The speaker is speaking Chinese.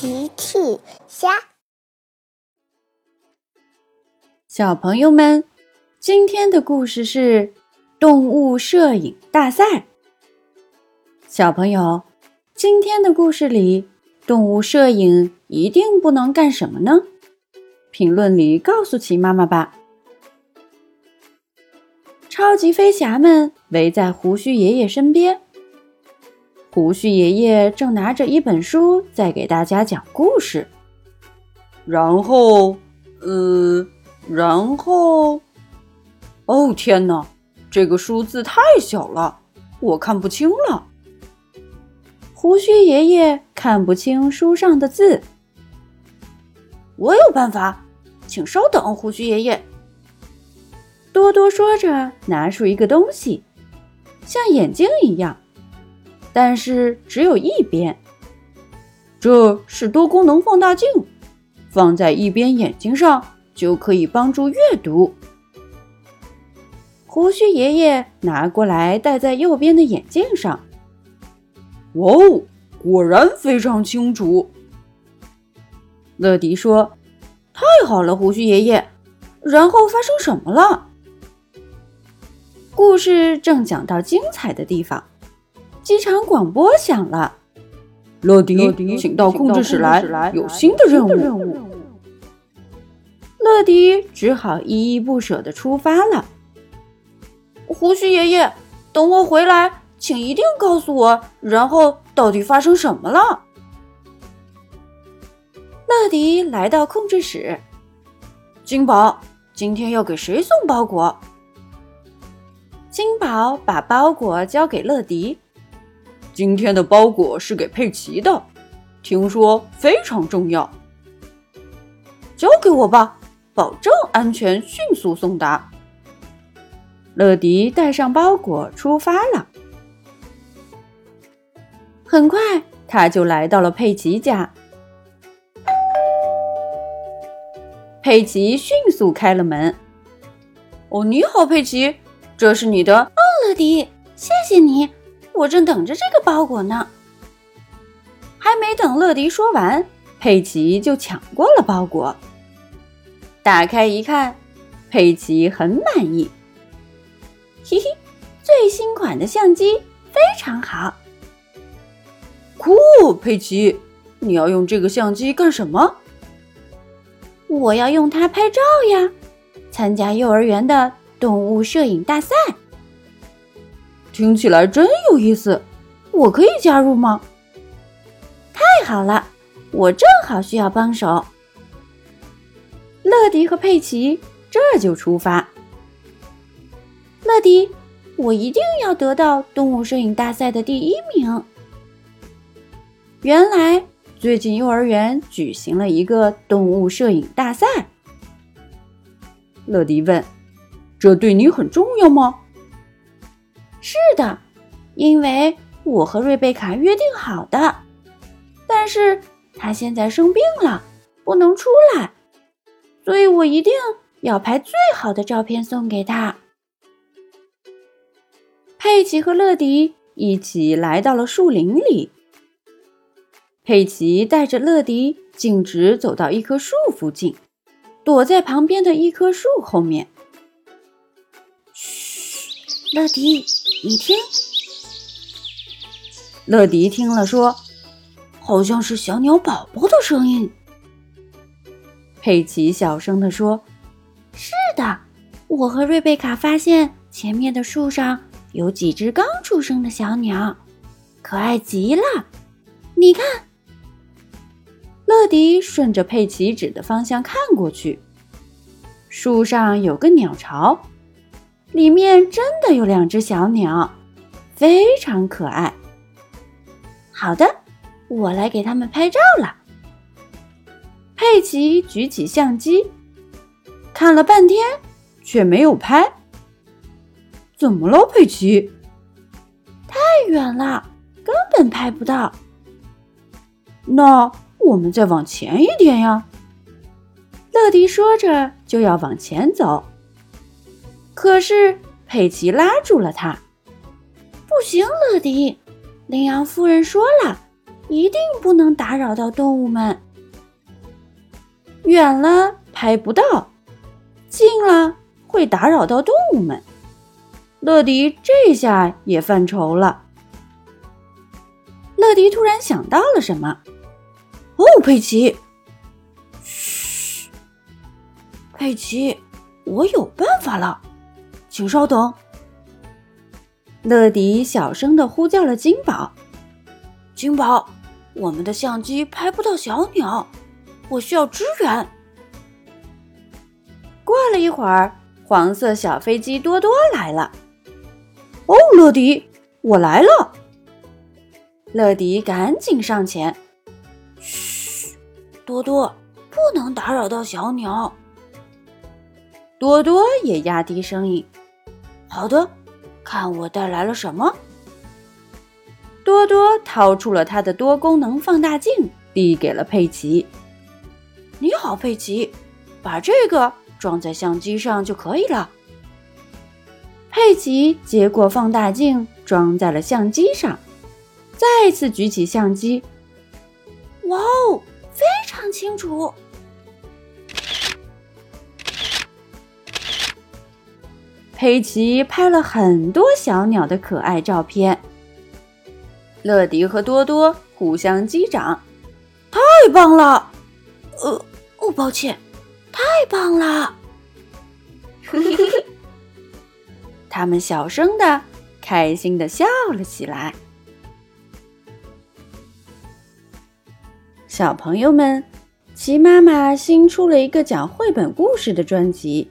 奇趣虾，小朋友们，今天的故事是动物摄影大赛。小朋友，今天的故事里，动物摄影一定不能干什么呢？评论里告诉奇妈妈吧。超级飞侠们围在胡须爷爷身边。胡须爷爷正拿着一本书在给大家讲故事，然后，呃，然后，哦天哪，这个数字太小了，我看不清了。胡须爷爷看不清书上的字。我有办法，请稍等，胡须爷爷。多多说着，拿出一个东西，像眼镜一样。但是只有一边，这是多功能放大镜，放在一边眼睛上就可以帮助阅读。胡须爷爷拿过来戴在右边的眼镜上。哦，果然非常清楚。乐迪说：“太好了，胡须爷爷。”然后发生什么了？故事正讲到精彩的地方。机场广播响了，乐迪，请到控制室来，有新的任务。乐迪只好依依不舍的出发了。胡须爷爷，等我回来，请一定告诉我，然后到底发生什么了？乐迪来到控制室，金宝，今天要给谁送包裹？金宝把包裹交给乐迪。今天的包裹是给佩奇的，听说非常重要。交给我吧，保证安全，迅速送达。乐迪带上包裹出发了。很快，他就来到了佩奇家。佩奇迅速开了门。哦，你好，佩奇，这是你的。哦，乐迪，谢谢你。我正等着这个包裹呢，还没等乐迪说完，佩奇就抢过了包裹。打开一看，佩奇很满意，嘿嘿，最新款的相机非常好。酷，佩奇，你要用这个相机干什么？我要用它拍照呀，参加幼儿园的动物摄影大赛。听起来真有意思，我可以加入吗？太好了，我正好需要帮手。乐迪和佩奇这就出发。乐迪，我一定要得到动物摄影大赛的第一名。原来最近幼儿园举行了一个动物摄影大赛。乐迪问：“这对你很重要吗？”是的，因为我和瑞贝卡约定好的，但是他现在生病了，不能出来，所以我一定要拍最好的照片送给他。佩奇和乐迪一起来到了树林里，佩奇带着乐迪径直走到一棵树附近，躲在旁边的一棵树后面。嘘，乐迪。你听，乐迪听了说：“好像是小鸟宝宝的声音。”佩奇小声的说：“是的，我和瑞贝卡发现前面的树上有几只刚出生的小鸟，可爱极了。你看。”乐迪顺着佩奇指的方向看过去，树上有个鸟巢。里面真的有两只小鸟，非常可爱。好的，我来给他们拍照了。佩奇举起相机，看了半天，却没有拍。怎么了，佩奇？太远了，根本拍不到。那我们再往前一点呀。乐迪说着，就要往前走。可是佩奇拉住了他，不行，乐迪，羚羊夫人说了，一定不能打扰到动物们。远了拍不到，近了会打扰到动物们。乐迪这下也犯愁了。乐迪突然想到了什么，哦，佩奇，嘘，佩奇，我有办法了，请稍等。乐迪小声的呼叫了金宝：“金宝，我们的相机拍不到小鸟，我需要支援。”过了一会儿，黄色小飞机多多来了。哦，乐迪，我来了。乐迪赶紧上前，嘘，多多，不能打扰到小鸟。多多也压低声音：“好的，看我带来了什么。”多多掏出了他的多功能放大镜，递给了佩奇。“你好，佩奇，把这个装在相机上就可以了。”佩奇接过放大镜，装在了相机上。再次举起相机，哇哦，非常清楚！佩奇拍了很多小鸟的可爱照片。乐迪和多多互相击掌，太棒了！呃，哦，抱歉，太棒了！他们小声的、开心的笑了起来。小朋友们，齐妈妈新出了一个讲绘本故事的专辑，